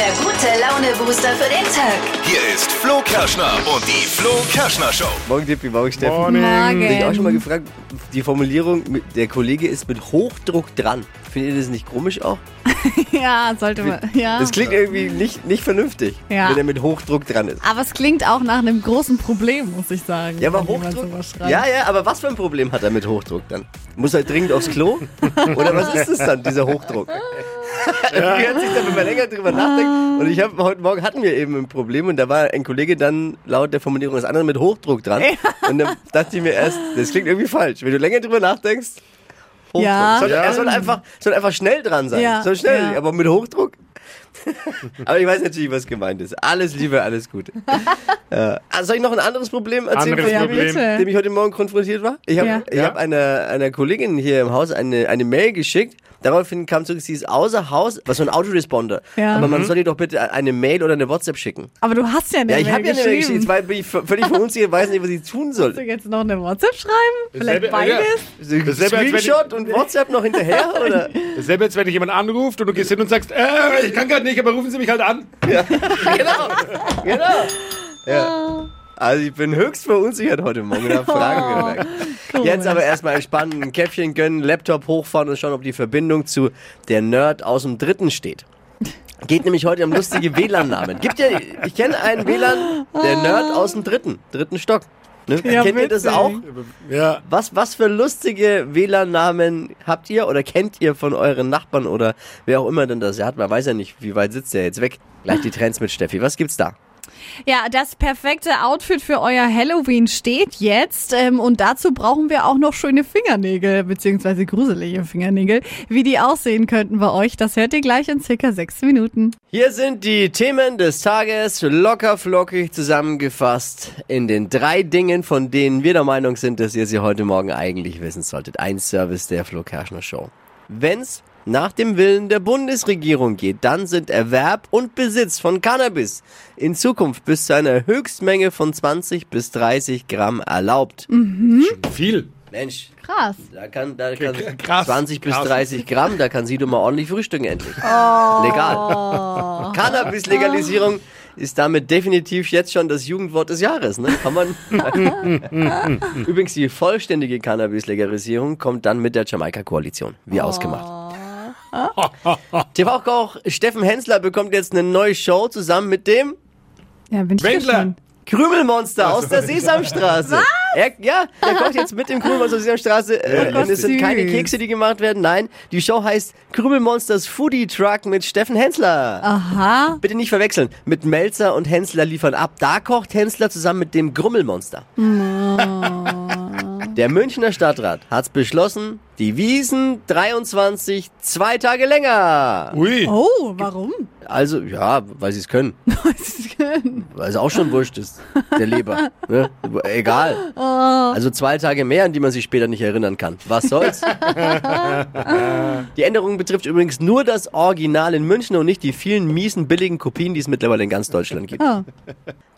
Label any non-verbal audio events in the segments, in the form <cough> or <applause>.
der gute Laune-Booster für den Tag. Hier ist Flo Kerschner und die Flo Kerschner Show. Morgen, Dippi, morgen, Steffen. Morning. Hab ich auch schon mal Morgen. gefragt, die Formulierung, mit- der Kollege ist mit Hochdruck dran. Findet ihr das nicht komisch auch? <laughs> Ja, sollte man. Ja. Das klingt irgendwie nicht, nicht vernünftig, Ja. wenn er mit Hochdruck dran ist. Aber es klingt auch nach einem großen Problem, muss ich sagen. Ja, aber Hochdruck. Ja, ja, aber was für ein Problem hat er mit Hochdruck dann? Muss er dringend aufs Klo? <laughs> Oder was ist das dann, dieser Hochdruck? <laughs> Wie hört sich dann, wenn man länger drüber nachdenkt? Und ich habe heute Morgen hatten wir eben ein Problem und da war ein Kollege dann laut der Formulierung des anderen mit Hochdruck dran. Und dann dachte ich mir erst, das klingt irgendwie falsch. Wenn du länger drüber nachdenkst, Hochdruck. Ja. Soll, Ja. Er soll einfach, soll einfach schnell dran sein. Ja, Soll schnell, ja. aber mit Hochdruck. <laughs> aber ich weiß natürlich, was gemeint ist. Alles Liebe, alles Gute. <laughs> ja. Ah, Soll ich noch ein anderes Problem erzählen, Anderes von Ja, dem, Problem. dem ich heute Morgen konfrontiert war? Ich habe Ja. ich Ja. hab einer, einer Kollegin hier im Haus eine, eine Mail geschickt. Daraufhin kam zurück, sie ist außer Haus, was so ein Autoresponder. Ja. Aber Mhm. man soll ihr doch bitte eine Mail oder eine WhatsApp schicken. Aber du hast ja eine Ja, ich Mail habe ja eine Mail geschickt. geschrieben. Jetzt war- bin ich völlig verunsichert, weiß nicht, was ich tun Sollst du soll. jetzt noch eine WhatsApp schreiben? Vielleicht Dasselbe- ja. beides? Ich- Screenshot und WhatsApp noch hinterher? <laughs> Oder? Dasselbe, als wenn dich jemand anruft und du gehst hin und sagst, äh, ich kann gerade nicht, aber rufen Sie mich halt an. <laughs> genau, genau. <laughs> Ja. Also ich bin höchst verunsichert heute Morgen habe Fragen gemerkt. Jetzt aber erstmal entspannen, ein Käffchen gönnen, Laptop hochfahren und schauen, ob die Verbindung zu der Nerd aus dem Dritten steht. Geht nämlich heute um lustige WLAN-Namen. Gibt ja, ich kenne einen WLAN, der Nerd aus dem Dritten, dritten Stock. Ne? Ja, kennt ihr das auch? Ja. Was, was für lustige WLAN-Namen habt ihr oder kennt ihr von euren Nachbarn oder wer auch immer denn das hat? Man weiß ja nicht, wie weit sitzt der jetzt weg. Gleich die Trends mit Steffi. Was gibt's da? Ja, das perfekte Outfit für euer Halloween steht jetzt. Ähm, und dazu brauchen wir auch noch schöne Fingernägel, beziehungsweise gruselige Fingernägel. Wie die aussehen könnten bei euch, das hört ihr gleich in circa sechs Minuten. Hier sind die Themen des Tages locker flockig zusammengefasst in den drei Dingen, von denen wir der Meinung sind, dass ihr sie heute Morgen eigentlich wissen solltet. Ein Service der Flo Kerschner Show. Wenn's nach dem Willen der Bundesregierung geht, dann sind Erwerb und Besitz von Cannabis in Zukunft bis zu einer Höchstmenge von 20 bis 30 Gramm erlaubt. Viel. Mensch, Krass. da kann, da kann Krass. 20 bis Krass. 30 Gramm, da kann sie doch mal ordentlich frühstücken endlich. Legal. Cannabis-Legalisierung ist damit definitiv jetzt schon das Jugendwort des Jahres. Ne? Kann man <laughs> Übrigens, die vollständige Cannabis-Legalisierung kommt dann mit der Jamaika-Koalition, wie ausgemacht. TV-Koch Steffen Hensler bekommt jetzt eine neue Show zusammen mit dem Ja, bin ich Wendler. gespannt. Krümelmonster aus der Sesamstraße. Er, ja, er kocht jetzt mit dem Krümelmonster aus der Sesamstraße. Äh, Gott, und es sind süß. keine Kekse, die gemacht werden. Nein, die Show heißt Krümelmonsters Foodie Truck mit Steffen Hensler. Aha. Bitte nicht verwechseln. Mit Melzer und Hensler liefern ab. Da kocht Hensler zusammen mit dem Grummelmonster. Der Münchner Stadtrat hat beschlossen, die Wiesen 23 zwei Tage länger. Ui. Oh, warum? Also, ja, weil sie <laughs> es können. Weil es auch schon wurscht ist, der Leber. Ne? Egal. Also zwei Tage mehr, an die man sich später nicht erinnern kann. Was soll's? <laughs> die Änderung betrifft übrigens nur das Original in München und nicht die vielen miesen, billigen Kopien, die es mittlerweile in ganz Deutschland gibt. Oh.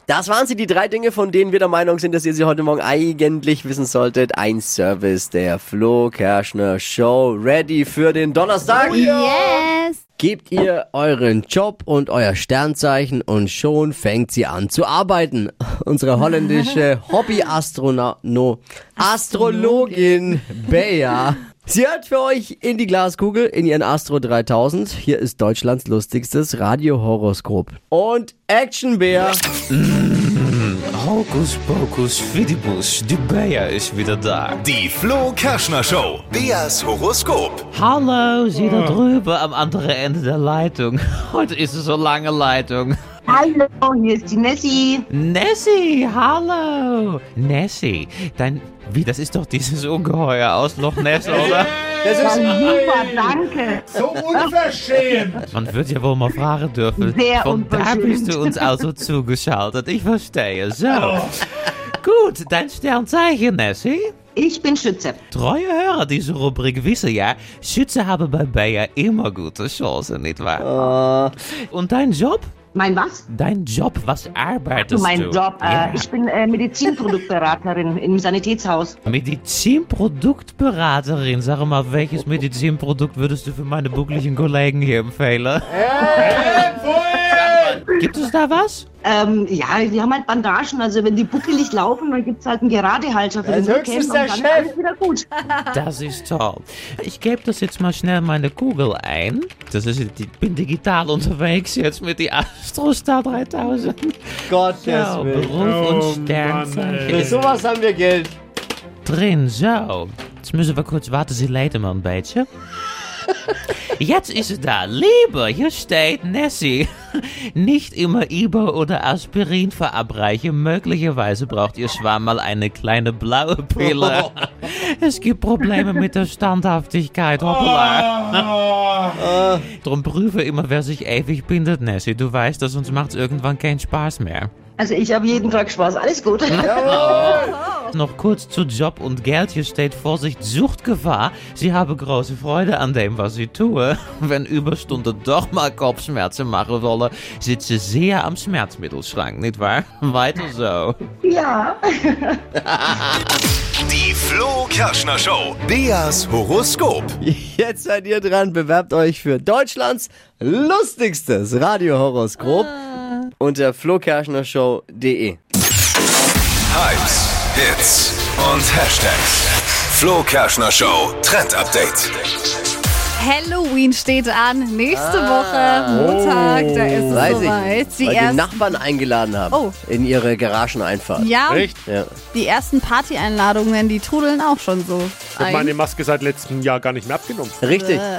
Das waren sie, die drei Dinge, von denen wir der Meinung sind, dass ihr sie heute Morgen eigentlich wissen solltet. Ein Service der Flo Kerschner Show. Ready für den Donnerstag? Yes. Gebt ihr euren Job und euer Sternzeichen und schon fängt sie an zu arbeiten. <laughs> Unsere holländische <laughs> Hobby-Astrono no, Astrologin Bea. Sie hört für euch in die Glaskugel in ihren Astro 3000. Hier ist Deutschlands lustigstes Radiohoroskop. Und Action Bea. Hokus pokus fidibus, die Bea ist wieder da. Die Flo Kerschner Show. Beas Horoskop. Hallo, Sie da drüben am anderen Ende der Leitung. <laughs> Heute ist es so lange Leitung. Hallo, hier ist die Nessie. Nessie, hallo. Nessie, dein... Wie, das ist doch dieses Ungeheuer aus Loch Ness, oder? Das Ja, ist super, danke. So unverschämt. Man wird ja wohl mal fragen dürfen. Sehr Von da bist du uns also zugeschaltet. Ich verstehe. So. Gut, dein Sternzeichen, Nessie? Ich bin Schütze. Treue Hörer dieser Rubrik wissen ja, Schütze haben bei Bayer immer gute Chancen, nicht wahr? Und dein Job? Mein was? Dein Job, was arbeitest Du, du? mein Job. Ja. Äh, ich bin äh, Medizinproduktberaterin <laughs> im Sanitätshaus. Medizinproduktberaterin, sag mal, welches Medizinprodukt würdest du für meine buckligen Kollegen hier empfehlen? Feuer! Gibt es da was? Ähm, ja, wir haben halt Bandagen. Also wenn die buckelig laufen, dann gibt's halt einen Geradehalter für Als den Rücken und dann Chef. ist alles wieder gut. <laughs> Das ist toll. Ich gebe das jetzt mal schnell meine Kugel ein. Das ist, ich bin digital unterwegs jetzt mit die Astrostar 3000. Gottes Ja, Willen. Beruf Oh, und Sternzeichen Für sowas haben wir Geld. drin. So, jetzt müssen wir kurz warten, sie leiden mal ein beetje. Jetzt ist es da. Liebe, hier steht Nessie. Nicht immer Iber oder Aspirin verabreichen. Möglicherweise braucht Ihr Schwarm mal eine kleine blaue Pille. Es gibt Probleme mit der Standhaftigkeit. Hoppala. Drum prüfe immer, wer sich ewig bindet, Nessie. Du weißt, dass sonst macht es irgendwann keinen Spaß mehr. Also ich habe jeden Tag Spaß. Alles gut. <laughs> Noch kurz zu Job und Geld. Hier steht Vorsicht, Suchtgefahr. Sie habe große Freude an dem, was sie tue. <laughs> Wenn Überstunden doch mal Kopfschmerzen machen wollen, sitze sehr am Schmerzmittelschrank, nicht wahr? <laughs> Weiter so. Ja. Die Flo Kerschner Show. Beas Horoskop. Jetzt seid ihr dran, bewerbt euch für Deutschlands lustigstes Radiohoroskop unter flokerschnershow.de. Hypes, Hits und Hashtags. Flo Kerschner Show Trend Update. Halloween steht an. Nächste Woche, Montag, da ist es Weiß soweit. ich, Die, weil die Nachbarn eingeladen haben Oh. in ihre Garageneinfahrt. ja, Echt? Ja. die ersten Party-Einladungen, die trudeln auch schon so. Ich habe ein. meine Maske seit letztem Jahr gar nicht mehr abgenommen. Richtig. <laughs>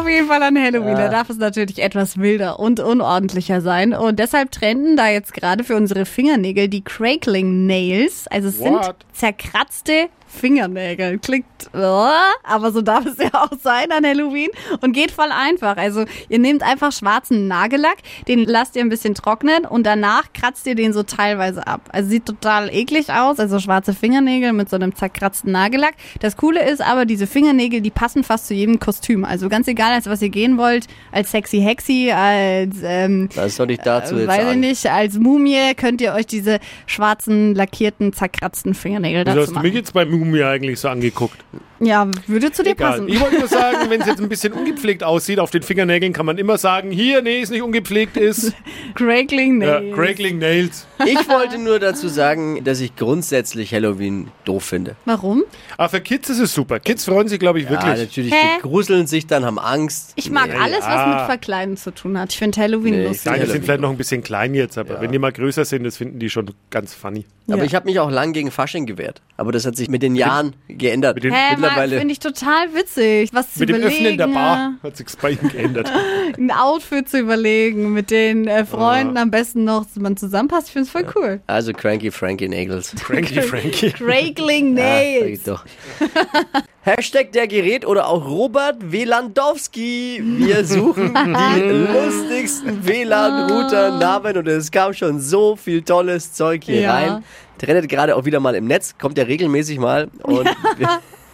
Auf jeden Fall an Halloween. Da darf es natürlich etwas wilder und unordentlicher sein. Und deshalb trenden da jetzt gerade für unsere Fingernägel die Crackling Nails. Also es sind What? zerkratzte Fingernägel. Klingt, äh, aber so darf es ja auch sein an Halloween. Und geht voll einfach. Also ihr nehmt einfach schwarzen Nagellack, den lasst ihr ein bisschen trocknen und danach kratzt ihr den so teilweise ab. Also sieht total eklig aus. Also schwarze Fingernägel mit so einem zerkratzten Nagellack. Das Coole ist aber, diese Fingernägel, die passen fast zu jedem Kostüm. Also ganz egal, als was ihr gehen wollt, als sexy Hexy, als ähm, Was soll ich dazu jetzt weiß ich sagen? nicht, als Mumie könnt ihr euch diese schwarzen, lackierten, zerkratzten Fingernägel dazu hast du mich machen. jetzt Mumia eigentlich so angeguckt? Ja, würde zu dir Egal. passen. Ich wollte nur <laughs> sagen, wenn es jetzt ein bisschen ungepflegt aussieht, auf den Fingernägeln kann man immer sagen, hier, nee, ist nicht ungepflegt, ist <laughs> Crackling ja, Nails. Crackling Nails. Ich wollte nur dazu sagen, dass ich grundsätzlich Halloween doof finde. Warum? Aber für Kids ist es super. Kids freuen sich, glaube ich, Ja, wirklich. natürlich, Hä? die gruseln sich dann, haben Angst. Ich mag Nee. alles, was ja. mit Verkleiden zu tun hat. Ich finde Halloween Nee, lustig. find Deine sind Halloween vielleicht noch ein bisschen klein jetzt, aber wenn die mal größer sind, das finden die schon ganz funny. Aber Ja. ich habe mich auch lang gegen Fasching gewehrt. Aber das hat sich mit den Jahren geändert. mit den- Hä, Mittlerweile. finde ich total witzig, was zu Mit dem überlegen. Öffnen der Bar hat sich bei ihnen geändert. <laughs> Ein Outfit zu überlegen, mit den äh, Freunden am besten noch, dass man zusammenpasst. Ich finde es voll cool. Also Cranky Frankie Nagels. Frankie, <laughs> Frankie. Ja, ich Nails. doch. <laughs> Hashtag der Gerät oder auch Robert Welandowski. Wir <laughs> suchen die lustigsten WLAN-Router-Namen und es kam schon so viel tolles Zeug hier Ja. rein. Trendet gerade auch wieder mal im Netz, kommt ja regelmäßig mal und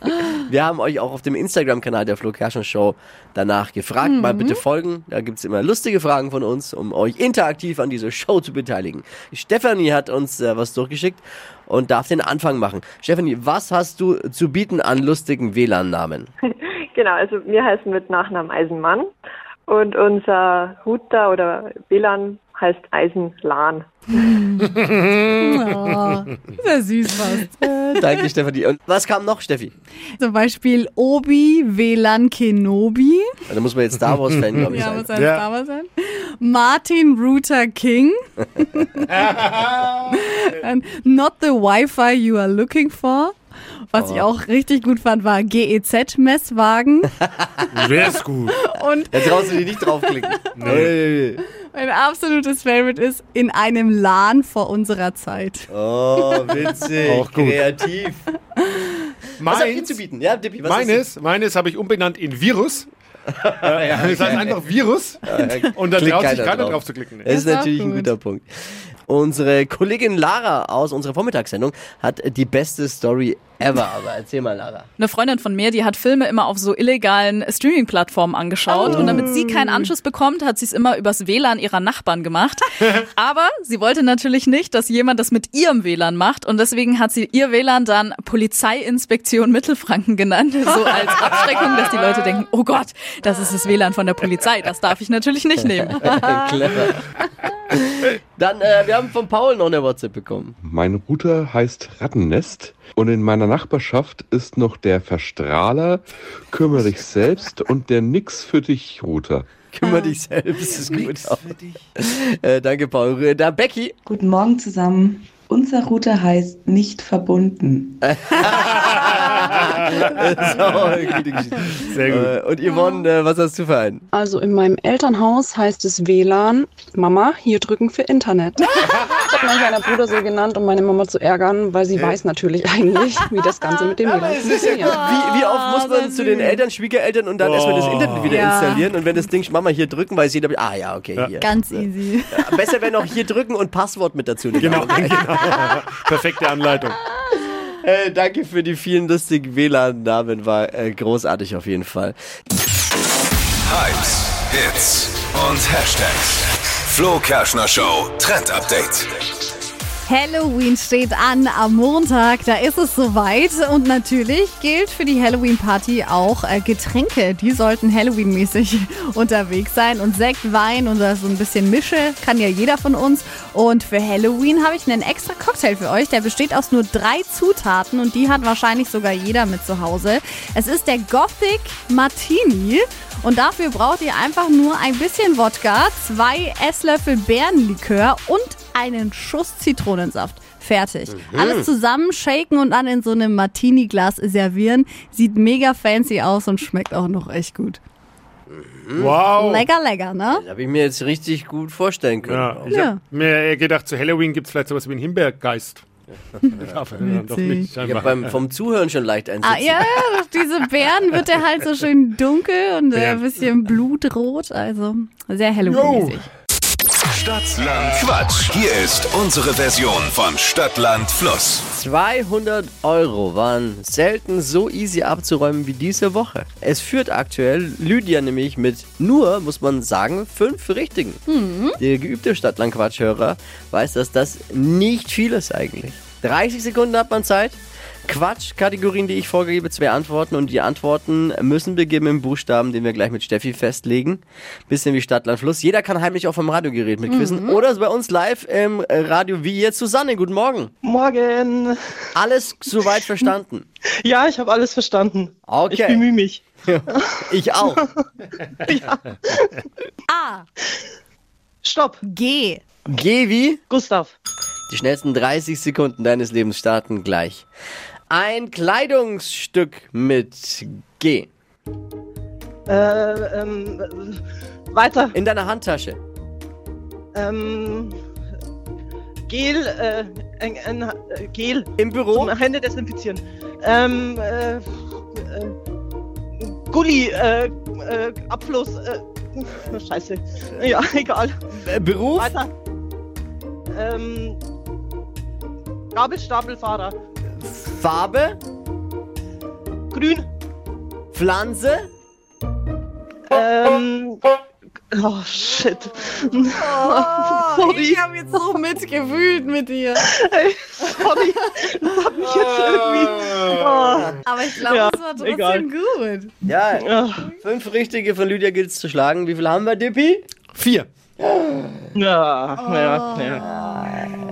<laughs> wir, haben euch auch auf dem Instagram-Kanal der Flo Kerschner Show danach gefragt. Mal bitte folgen, da gibt's immer lustige Fragen von uns, um euch interaktiv an dieser Show zu beteiligen. Stefanie hat uns äh, was durchgeschickt und darf den Anfang machen. Stefanie, was hast du zu bieten an lustigen WLAN-Namen? <laughs> Genau, also wir heißen mit Nachnamen Eisenmann und unser Router oder WLAN heißt Eisenlan. <laughs> Oh, sehr süß fast. Danke, Stefanie. Und was kam noch, Steffi? Zum Beispiel Obi WLAN Kenobi. Da muss man jetzt Star Wars-Fan, glaube ich, Ja, sein. muss ein Ja. Star Wars sein. Martin Router King. <laughs> And Not the Wi-Fi you are looking for. Was Oh. ich auch richtig gut fand, war GEZ-Messwagen. Wer <laughs> ist gut? Und Da traust du dich nicht draufklicken. <laughs> Nee. mein absolutes Favorite ist in einem LAN vor unserer Zeit. Oh, witzig. Auch gut. Kreativ. Meins? Ja, meines, meines habe ich umbenannt in Virus. <laughs> Das heißt einfach Virus. Und dann traut sich keiner drauf. drauf zu klicken. Das ist Das natürlich ein gut. guter Punkt. Unsere Kollegin Lara aus unserer Vormittagssendung hat die beste Story ever. Aber erzähl mal, Lara. Eine Freundin von mir, die hat Filme immer auf so illegalen Streaming-Plattformen angeschaut. Und damit sie keinen Anschluss bekommt, hat sie es immer übers WLAN ihrer Nachbarn gemacht. <laughs> Aber sie wollte natürlich nicht, dass jemand das mit ihrem WLAN macht. Und deswegen hat sie ihr WLAN dann Polizeiinspektion Mittelfranken genannt. <laughs> So als Abschreckung, dass die Leute denken, oh Gott, das ist das WLAN von der Polizei. Das darf ich natürlich nicht nehmen. <laughs> Clever. Dann, äh, wir haben von Paul noch eine WhatsApp bekommen. Mein Router heißt Rattennest und in meiner Nachbarschaft ist noch der Verstrahler, kümmere dich selbst und der Nix für dich Router. Kümmer dich selbst, ist gut. Äh, danke, Paul. Da, Becky. Guten Morgen zusammen. Unser Router heißt nicht verbunden. <laughs> <laughs> so, gute <laughs> Geschichte. Sehr gut. Äh, und Yvonne, äh, was hast du für einen? Also in meinem Elternhaus heißt es WLAN, Mama, hier drücken für Internet. <laughs> Das hat mein kleiner Bruder so genannt, um meine Mama zu ärgern, weil sie weiß natürlich eigentlich, wie das Ganze mit dem WLAN ist ja, funktioniert. wie, wie oft muss man zu den Eltern, Schwiegereltern und dann erstmal das Internet wieder Ja. installieren und wenn das Ding Mama hier drücken, weiß jeder, ah ja, okay, hier. Ganz easy. Ja, Besser wäre noch hier drücken und Passwort mit dazu. nehmen. Genau, genau. Perfekte Anleitung. Äh, danke für die vielen lustigen WLAN-Namen, war äh, großartig auf jeden Fall. Hypes, Hits und Hashtags. Flo Kerschner Show Trend Update. Halloween steht an am Montag, da ist es soweit. Und natürlich gilt für die Halloween-Party auch äh, Getränke. Die sollten Halloween-mäßig <laughs> unterwegs sein. Und Sekt, Wein und so ein bisschen Mische kann ja jeder von uns. Und für Halloween habe ich einen extra Cocktail für euch. Der besteht aus nur drei Zutaten und die hat wahrscheinlich sogar jeder mit zu Hause. Es ist der Gothic Martini. Und dafür braucht ihr einfach nur ein bisschen Wodka, zwei Esslöffel Beerenlikör und einen Schuss Zitronensaft. Fertig. Alles zusammen shaken und dann in so einem Martini-Glas servieren. Sieht mega fancy aus und schmeckt auch noch echt gut. Wow. Lecker, lecker, ne? Das habe ich mir jetzt richtig gut vorstellen können. Ja, ich Ja. habe mir gedacht, zu Halloween gibt es vielleicht sowas wie einen Himbeergeist. <laughs> Aber doch nicht. Ich habe beim vom Zuhören schon leicht einsitzen. Ah, ja, diese Beeren wird er halt so schön dunkel und äh, ein bisschen blutrot. Also sehr Halloween-mäßig. Stadtland Quatsch. Hier ist unsere Version von Stadtland Fluss. 200 Euro waren selten so easy abzuräumen wie diese Woche. Es führt aktuell Lydia nämlich mit nur, muss man sagen, fünf Richtigen. Der geübte Stadtlandquatschhörer weiß, dass das nicht viel ist eigentlich. 30 Sekunden hat man Zeit. Quatsch-Kategorien, die ich vorgebe, zwei Antworten und die Antworten müssen beginnen im Buchstaben, den wir gleich mit Steffi festlegen. Bisschen wie Stadtland Fluss. Jeder kann heimlich auf dem Radiogerät mit quizzen oder bei uns live im Radio wie jetzt Susanne. Guten Morgen. Morgen. Alles soweit verstanden? <laughs> Ja, ich habe alles verstanden. Ich Okay. bemühe mich. <laughs> Ich auch. <laughs> A, Stopp. G, Geh wie? Gustav. Die schnellsten 30 Sekunden deines Lebens starten gleich. Ein Kleidungsstück mit G. Äh, ähm, äh, weiter. In deiner Handtasche. Ähm, Gel, äh, ein, ein, äh, Gel. Im Büro. Zum Hände desinfizieren. Ähm, äh, äh, Gulli, äh, äh, Abfluss, äh, scheiße. Ja, <laughs> egal. Äh, Beruf. Weiter. Ähm, Gabelstapelfahrer. Farbe. Grün. Pflanze. Ähm, oh, shit. <laughs> Sorry. Ich habe jetzt so mitgewühlt mit dir. Ey, sorry. Das hat mich jetzt irgendwie. Oh. Aber ich glaube, Ja, es war trotzdem egal. gut. Ja, Ja, fünf richtige von Lydia gilt es zu schlagen. Wie viel haben wir, Dippi? Vier. ja, ja, ja.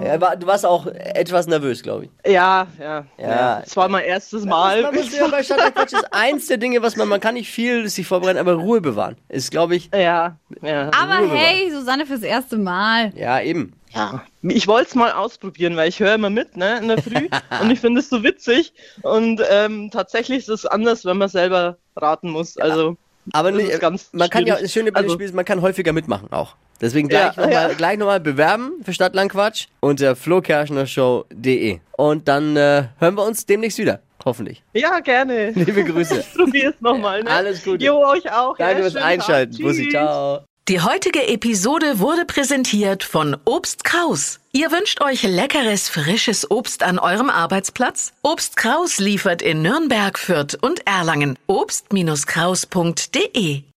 Ja, war- du warst auch etwas nervös, glaube ich. Ja, ja. Ja. ja. Das war mein erstes Mal. Man muss ja bei Stadtquatsch ist <laughs> eins der Dinge, was man, man kann nicht viel sich vorbereiten, aber Ruhe bewahren. Ist, glaube ich, Ja, ja. Aber Ruhe bewahren. hey, Susanne fürs erste Mal. ja, eben. ja. Ich wollte es mal ausprobieren, weil ich höre immer mit, ne, in der Früh. <laughs> und ich finde es so witzig. Und ähm, tatsächlich ist es anders, wenn man selber raten muss. Also, Aber Das nicht, man kann ja, schwierig. das Schöne bei dem Also- Spiel ist, man kann häufiger mitmachen auch. Deswegen gleich Ja, nochmal ja. gleich noch mal bewerben für Stadtlandquatsch unter flokerschnershow.de. Und dann äh, hören wir uns demnächst wieder. Hoffentlich. ja, gerne. Liebe Grüße. <laughs> Probier es nochmal, ne? Alles Gute. Jo, euch auch. Danke ja, fürs. Einschalten. Bussi, ciao. Die heutige Episode wurde präsentiert von Obst Kraus. Ihr wünscht euch leckeres, frisches Obst an eurem Arbeitsplatz? Obst Kraus liefert in Nürnberg, Fürth und Erlangen. Obst-Kraus.de